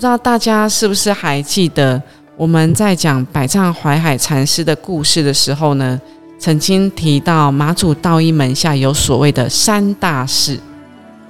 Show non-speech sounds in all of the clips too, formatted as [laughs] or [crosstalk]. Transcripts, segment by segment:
不知道大家是不是还记得我们在讲百丈怀海禅师的故事的时候呢？曾经提到马祖道一门下有所谓的三大士，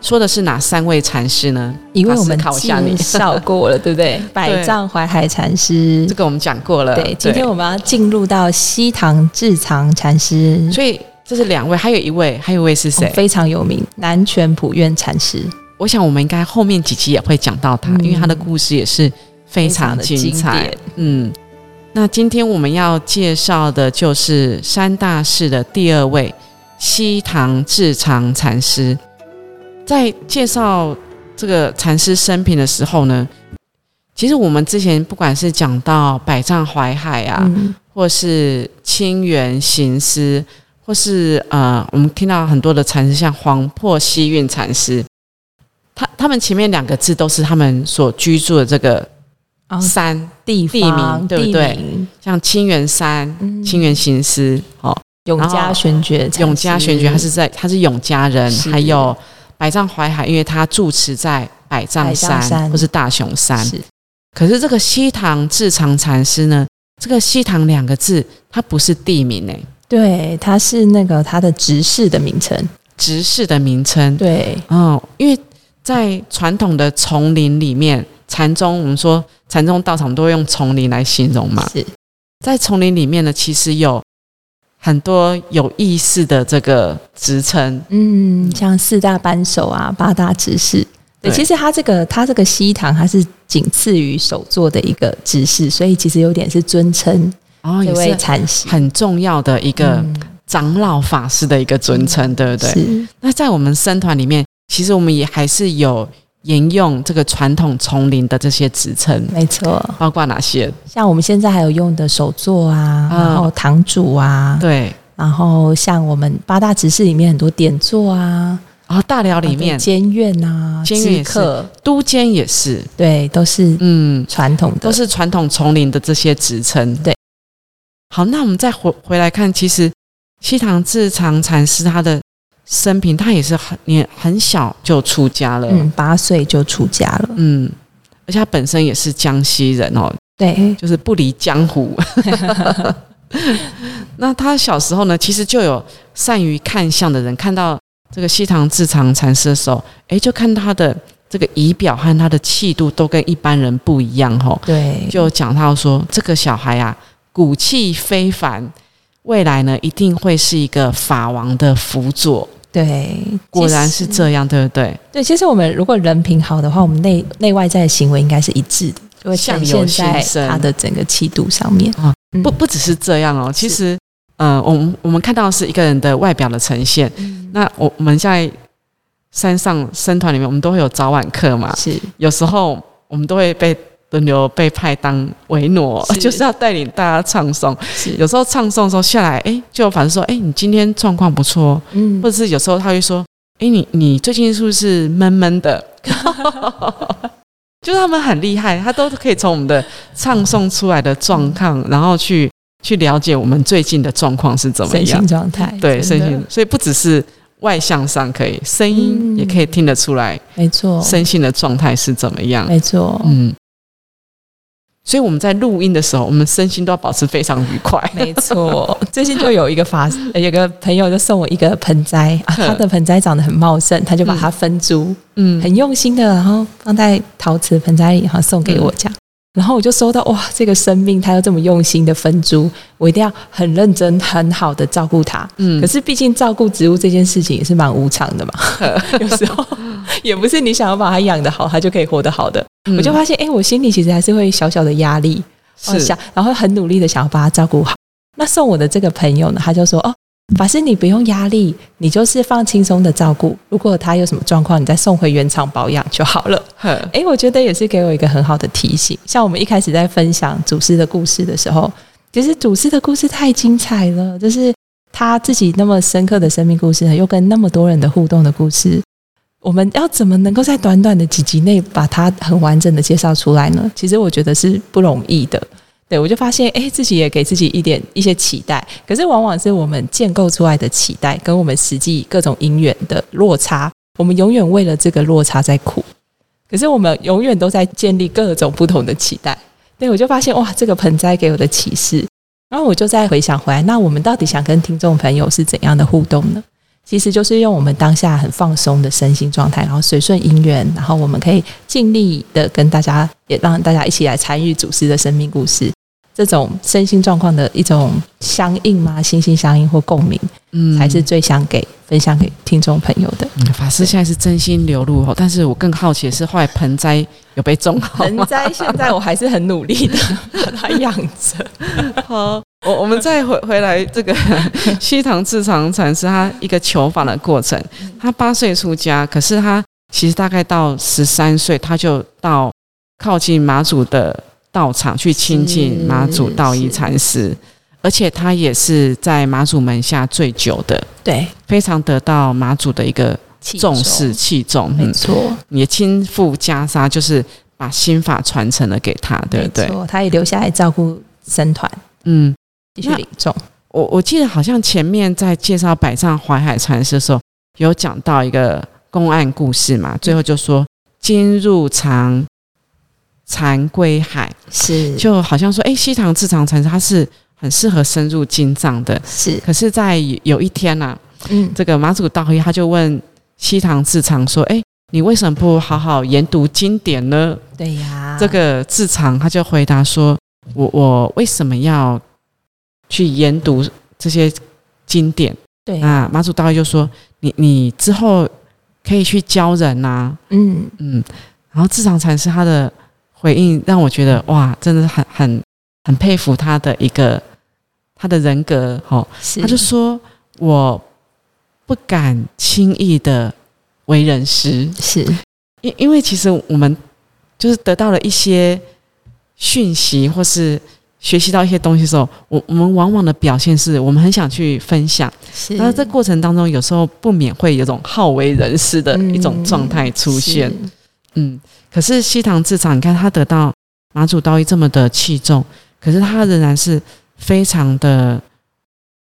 说的是哪三位禅师呢？因为我们介绍过了，对不 [laughs] 对？百丈怀海禅师，这个我们讲过了。对，今天我们要进入到西塘智藏禅师，所以这是两位，还有一位，还有一位是谁？非常有名，南泉普愿禅师。我想我们应该后面几集也会讲到他，因为他的故事也是非常精彩。嗯，那今天我们要介绍的就是三大士的第二位西塘智藏禅师。在介绍这个禅师生平的时候呢，其实我们之前不管是讲到百丈怀海啊，或是清源行思，或是呃，我们听到很多的禅师，像黄破西运禅师。他他们前面两个字都是他们所居住的这个山地地名，对不对？像清源山、清源行思，哦，永嘉玄觉、永嘉玄觉，他是在他是永嘉人，还有百丈怀海，因为他住持在百丈山或是大雄山。可是这个西塘智藏禅师呢？这个西塘两个字，它不是地名诶，对，它是那个他的执事的名称，执事的名称，对，哦，因为。在传统的丛林里面，禅宗我们说禅宗道场都会用丛林来形容嘛。是在丛林里面呢，其实有很多有意思的这个职称，嗯，像四大扳手啊，八大执事。对，其实他这个他这个西堂，他是仅次于首座的一个执事，所以其实有点是尊称哦，这位禅师很重要的一个长老法师的一个尊称，对不对？是。那在我们僧团里面。其实我们也还是有沿用这个传统丛林的这些职称，没错，包括哪些？像我们现在还有用的手座啊，然后堂主啊，对，然后像我们八大执事里面很多点座啊，然后大寮里面。监院啊，监院也是，都监也是，对，都是嗯。传统的，都是传统丛林的这些职称。对，好，那我们再回回来看，其实西塘智藏禅师他的。生平他也是很年很小就出家了，嗯，八岁就出家了，嗯，而且他本身也是江西人哦，对，就是不离江湖。[laughs] 那他小时候呢，其实就有善于看相的人看到这个西塘智藏禅师的时候，哎，就看他的这个仪表和他的气度都跟一般人不一样，吼，对，就讲到说这个小孩啊，骨气非凡。未来呢，一定会是一个法王的辅佐。对，果然是这样，对不对？对，其实我们如果人品好的话，我们内内外在的行为应该是一致的，就会呈现在他的整个气度上面啊。不不只是这样哦，其实，呃，我们我们看到是一个人的外表的呈现。那我我们在山上生团里面，我们都会有早晚课嘛。是，有时候我们都会被。轮流被派当维诺，[laughs] 就是要带领大家唱诵。有时候唱诵的时候下来，哎，就反正说，哎，你今天状况不错，嗯，或者是有时候他会说，哎，你你最近是不是闷闷的？[laughs] 就是他们很厉害，他都可以从我们的唱诵出来的状况，然后去去了解我们最近的状况是怎么样，身心状态，对身心，所以不只是外向上可以，声音也可以听得出来，没错，身心的状态是怎么样，没错，嗯。所以我们在录音的时候，我们身心都要保持非常愉快。没错，[laughs] 最近就有一个法，有个朋友就送我一个盆栽啊，他的盆栽长得很茂盛，他就把它分株，嗯，很用心的，然后放在陶瓷盆栽里，然后送给我这样。然后我就收到哇，这个生命它要这么用心的分株，我一定要很认真、很好的照顾它。嗯，可是毕竟照顾植物这件事情也是蛮无常的嘛，[laughs] 有时候也不是你想要把它养得好，它就可以活得好的。我就发现，哎，我心里其实还是会小小的压力，是想，然后很努力的想要把它照顾好。那送我的这个朋友呢，他就说，哦，法师你不用压力，你就是放轻松的照顾。如果他有什么状况，你再送回原厂保养就好了。哎，我觉得也是给我一个很好的提醒。像我们一开始在分享祖师的故事的时候，其实祖师的故事太精彩了，就是他自己那么深刻的生命故事，又跟那么多人的互动的故事。我们要怎么能够在短短的几集内把它很完整的介绍出来呢？其实我觉得是不容易的。对我就发现，哎，自己也给自己一点一些期待，可是往往是我们建构出来的期待，跟我们实际各种因缘的落差，我们永远为了这个落差在苦。可是我们永远都在建立各种不同的期待。对我就发现，哇，这个盆栽给我的启示。然后我就再回想回来，那我们到底想跟听众朋友是怎样的互动呢？其实就是用我们当下很放松的身心状态，然后随顺因缘，然后我们可以尽力的跟大家，也让大家一起来参与祖师的生命故事。这种身心状况的一种相应吗？心心相印或共鸣，嗯，才是最想给分享给听众朋友的。法师现在是真心流露哦，但是我更好奇的是，后来盆栽有被种好盆栽现在我还是很努力的 [laughs] 把它养着。[laughs] 好，我我们再回回来这个西塘智藏禅师他一个求法的过程。他八岁出家，可是他其实大概到十三岁，他就到靠近马祖的。道场去亲近马祖道一禅师，而且他也是在马祖门下最久的，对，非常得到马祖的一个重视器重，没错，也亲赴袈裟，就是把心法传承了给他，对不对？他也留下来照顾僧团，嗯，继续领众。我我记得好像前面在介绍百丈怀海禅师的时候，有讲到一个公案故事嘛，最后就说今入藏。禅归海是，就好像说，哎，西塘智藏禅师他是很适合深入经藏的，是。可是，在有一天呐，嗯，这个马祖道一他就问西塘智藏说，哎，你为什么不好好研读经典呢？对呀，这个智藏他就回答说，我我为什么要去研读这些经典？对啊，马祖道一就说，你你之后可以去教人呐，嗯嗯，然后智藏禅师他的。回应让我觉得哇，真的很很很佩服他的一个他的人格哦。他就说我不敢轻易的为人师，是因因为其实我们就是得到了一些讯息或是学习到一些东西的时候，我我们往往的表现是我们很想去分享，然后这过程当中有时候不免会有种好为人师的一种状态出现，嗯。可是西塘智长，你看他得到马祖道一这么的器重，可是他仍然是非常的、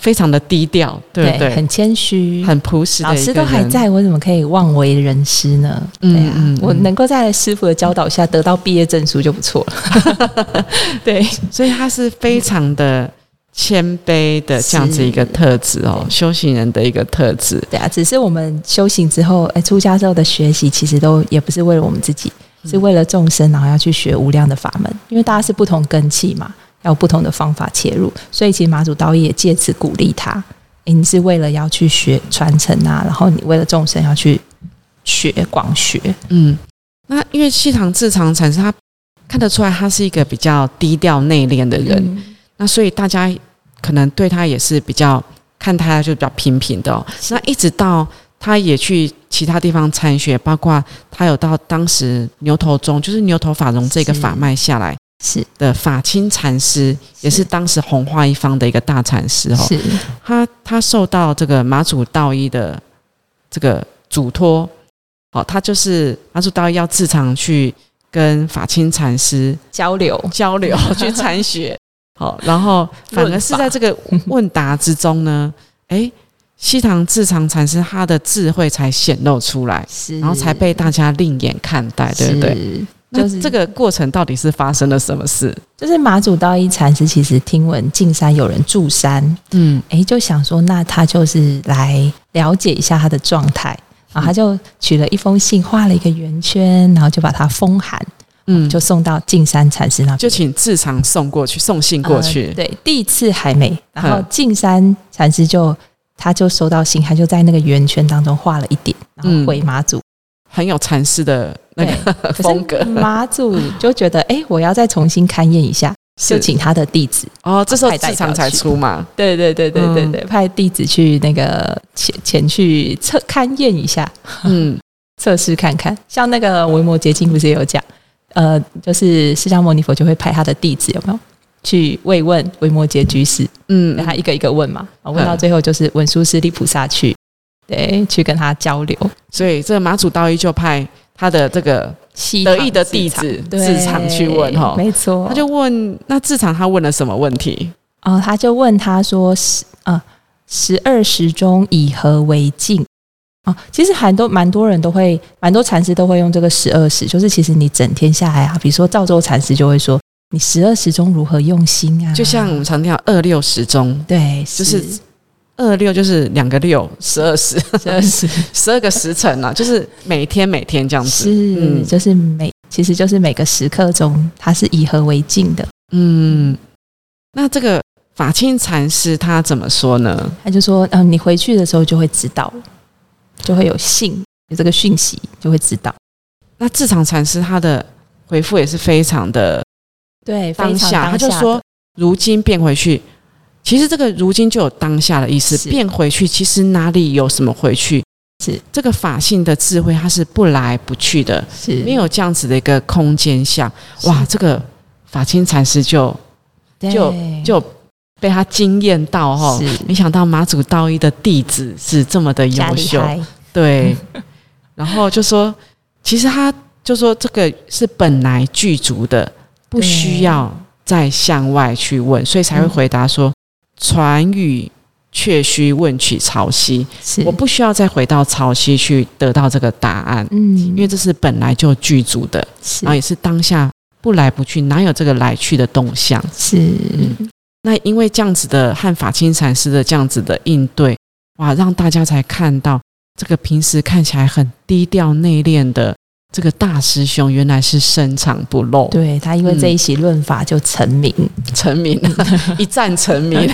非常的低调，对不对？很谦虚，很朴实。老师都还在，我怎么可以妄为人师呢？对啊，我能够在师傅的教导下得到毕业证书就不错了。[laughs] 对，所以他是非常的。谦卑的这样子一个特质哦，修行人的一个特质。对啊，只是我们修行之后，哎，出家之后的学习，其实都也不是为了我们自己，是为了众生，然后要去学无量的法门。因为大家是不同根器嘛，要不同的方法切入，所以其实马祖道也借此鼓励他，你是为了要去学传承啊，然后你为了众生要去学广学。嗯，那因为西塘智藏禅师，他看得出来，他是一个比较低调内敛的人。那所以大家可能对他也是比较看他就比较平平的哦。那一直到他也去其他地方参学，包括他有到当时牛头宗，就是牛头法融这个法脉下来是的法清禅师，也是当时红化一方的一个大禅师哦。是，他他受到这个马祖道一的这个嘱托，哦，他就是马祖道一要自常去跟法清禅师交流交流 [laughs] 去参学。好，然后反而是在这个 [laughs] 问答之中呢，哎，西塘智藏禅师他的智慧才显露出来，是，然后才被大家另眼看待，对不对？就是这个过程到底是发生了什么事？就是马祖道一禅师其实听闻进山有人住山，嗯，哎，就想说那他就是来了解一下他的状态，然后他就取了一封信，画了一个圆圈，然后就把它封函。嗯，就送到径山禅师那，就请智常送过去，送信过去。对，第一次还没，然后径山禅师就他就收到信，他就在那个圆圈当中画了一点，然后回马祖，很有禅师的那个 [laughs] 风格。马祖就觉得，哎，我要再重新勘验一下，就请他的弟子哦，这时候智常才出嘛，对对对对对对，派弟子去那个前前去测勘验一下，嗯，[laughs] 测试看看。像那个维摩诘经不是也有讲，呃，就是释迦牟尼佛就会派他的弟子有没有？去慰问维摩诘居士，嗯，他一个一个问嘛，问到最后就是文殊师利菩萨去，对，去跟他交流。所以这个马祖道一就派他的这个。得意的弟子智常去问哈，没错，他就问那智常他问了什么问题？哦，他就问他说十啊十二时中以何为镜？啊，其实很多蛮多人都会，蛮多禅师都会用这个十二时，就是其实你整天下来啊，比如说赵州禅师就会说，你十二时中如何用心啊？就像我们常听二六时中，对，就是。二六就是两个六，十二十，十二十，[laughs] 十二个时辰啊，就是每天每天这样子，是，就是每，其实就是每个时刻中，它是以和为镜的。嗯，那这个法清禅师他怎么说呢？他就说，嗯，你回去的时候就会知道，就会有信，有这个讯息就会知道。那智常禅师他的回复也是非常的，对，当下他就说，如今变回去。其实这个如今就有当下的意思，变回去，其实哪里有什么回去？是这个法性的智慧，它是不来不去的，是没有这样子的一个空间相。哇，这个法清禅师就就就被他惊艳到哈，没想到马祖道一的弟子是这么的优秀，对。然后就说，其实他就说这个是本来具足的，不需要再向外去问，所以才会回答说。传语却需问取潮汐，我不需要再回到潮汐去得到这个答案，嗯，因为这是本来就具足的，然后也是当下不来不去，哪有这个来去的动向？是，那因为这样子的和法清禅师的这样子的应对，哇，让大家才看到这个平时看起来很低调内敛的。这个大师兄原来是深藏不露，对他因为这一席论法就成名，成名 [laughs] 一战成名。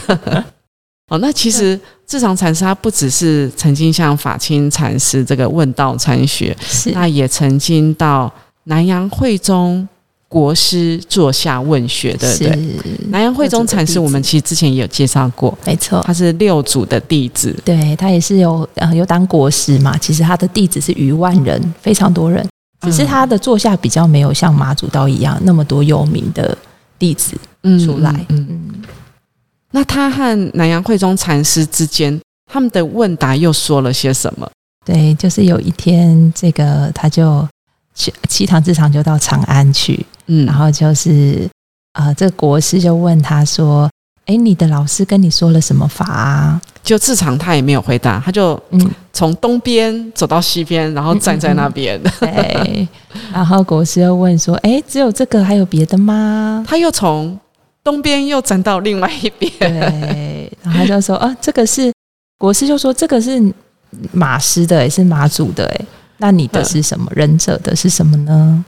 [laughs] 哦，那其实智常禅师他不只是曾经向法清禅师这个问道参学，那也曾经到南阳会中国师座下问学，对不对？南阳会中禅师我们其实之前也有介绍过，没错，他是六祖的弟子，对他也是有呃有当国师嘛。其实他的弟子是逾万人，非常多人。只是他的座下比较没有像马祖道一样那么多有名的弟子出来。嗯嗯。那他和南阳慧中禅师之间，他们的问答又说了些什么？对，就是有一天，这个他就去七堂之长就到长安去，嗯，然后就是啊，这个国师就问他说：“哎，你的老师跟你说了什么法啊？”就自场他也没有回答，他就嗯从东边走到西边，然后站在那边。对，然后国师又问说：“哎，只有这个，还有别的吗？”他又从东边又站到另外一边。对，然后就说：“啊，这个是国师就说这个是马师的，也是马祖的。哎，那你的是什么？忍者的是什么呢？”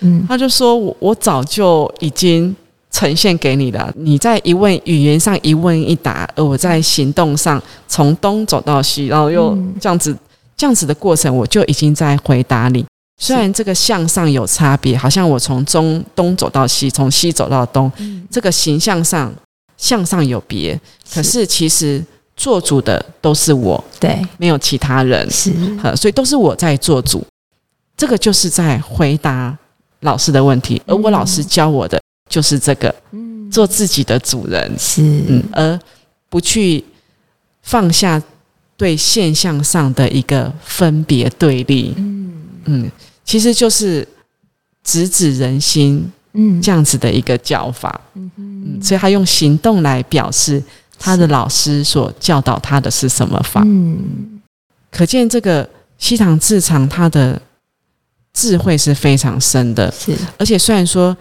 嗯，他就说：“我我早就已经。”呈现给你的，你在一问语言上一问一答，而我在行动上从东走到西，然后又这样子这样子的过程，我就已经在回答你。虽然这个向上有差别，好像我从中东走到西，从西走到东，这个形象上向上有别，可是其实做主的都是我，对，没有其他人，是，所以都是我在做主。这个就是在回答老师的问题，而我老师教我的。就是这个，嗯，做自己的主人是，嗯，而不去放下对现象上的一个分别对立，嗯。嗯，其实就是直指人心，嗯，这样子的一个教法，嗯嗯，所以他用行动来表示他的老师所教导他的是什么法，嗯，可见这个西塘智常他的智慧是非常深的，是，而且虽然说。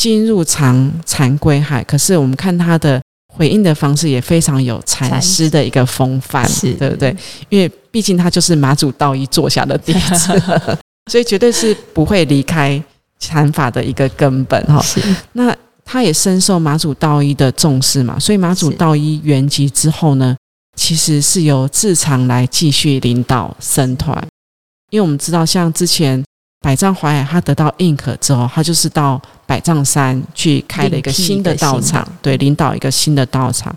进入常禅归海，可是我们看他的回应的方式也非常有禅师的一个风范，对不对？因为毕竟他就是马祖道一坐下的弟子，[laughs] 所以绝对是不会离开禅法的一个根本哈。那他也深受马祖道一的重视嘛，所以马祖道一圆寂之后呢，其实是由智常来继续领导僧团，因为我们知道像之前百丈怀海他得到认可之后，他就是到百丈山去开了一个新的道场，对，领导一个新的道场。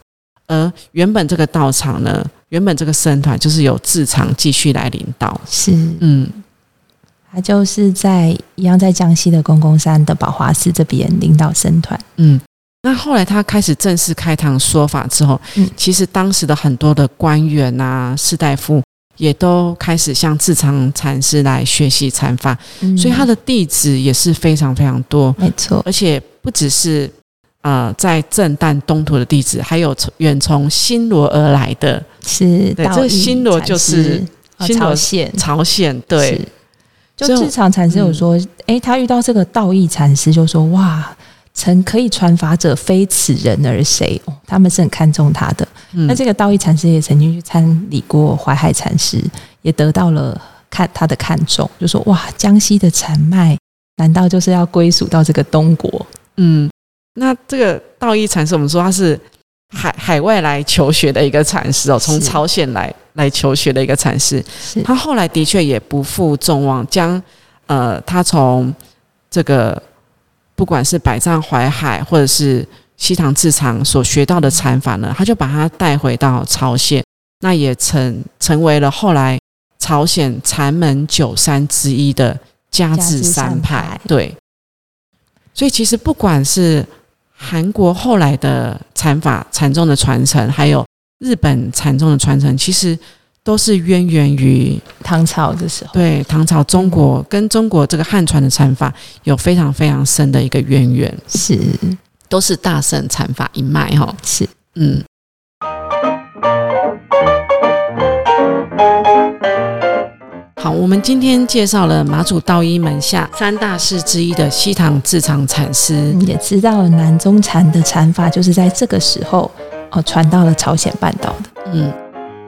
而原本这个道场呢，原本这个僧团就是由智常继续来领导，是，嗯，他就是在一样在江西的公公山的宝华寺这边领导僧团，嗯。那后来他开始正式开堂说法之后，嗯，其实当时的很多的官员啊、士大夫也都开始向智常禅师来学习禅法，所以他的弟子也是非常非常多，没错。而且不只是呃在正旦东土的弟子，还有从远从新罗而来的，是对，这个新罗就是朝鲜，朝鲜对。就智常禅师有说，哎，他遇到这个道义禅师，就说哇。曾可以传法者非此人而谁？哦，他们是很看重他的。那这个道义禅师也曾经去参礼过淮海禅师，也得到了看他的看重，就说：哇，江西的禅脉难道就是要归属到这个东国？嗯，那这个道义禅师，我们说他是海海外来求学的一个禅师哦，从朝鲜来来求学的一个禅师。他后来的确也不负众望，将呃，他从这个。不管是百丈怀海，或者是西塘智藏所学到的禅法呢，他就把它带回到朝鲜，那也成成为了后来朝鲜禅门九山之一的家智三派。对，所以其实不管是韩国后来的禅法禅宗的传承，还有日本禅宗的传承，其实。都是渊源于唐朝的时候，对唐朝中国跟中国这个汉传的禅法有非常非常深的一个渊源，是。都是大圣禅法一脉哈，是。嗯。好，我们今天介绍了马祖道一门下三大师之一的西塘智藏禅师，也知道南宗禅的禅法就是在这个时候哦传到了朝鲜半岛的，嗯。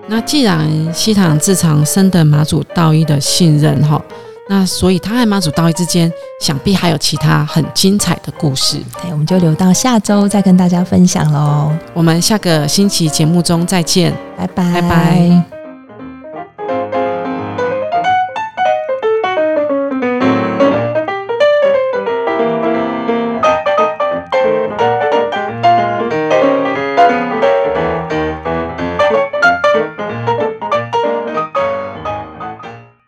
那既然西塘自长深得马祖道一的信任哈，那所以他和马祖道一之间想必还有其他很精彩的故事。对，我们就留到下周再跟大家分享喽。我们下个星期节目中再见，拜拜，拜拜。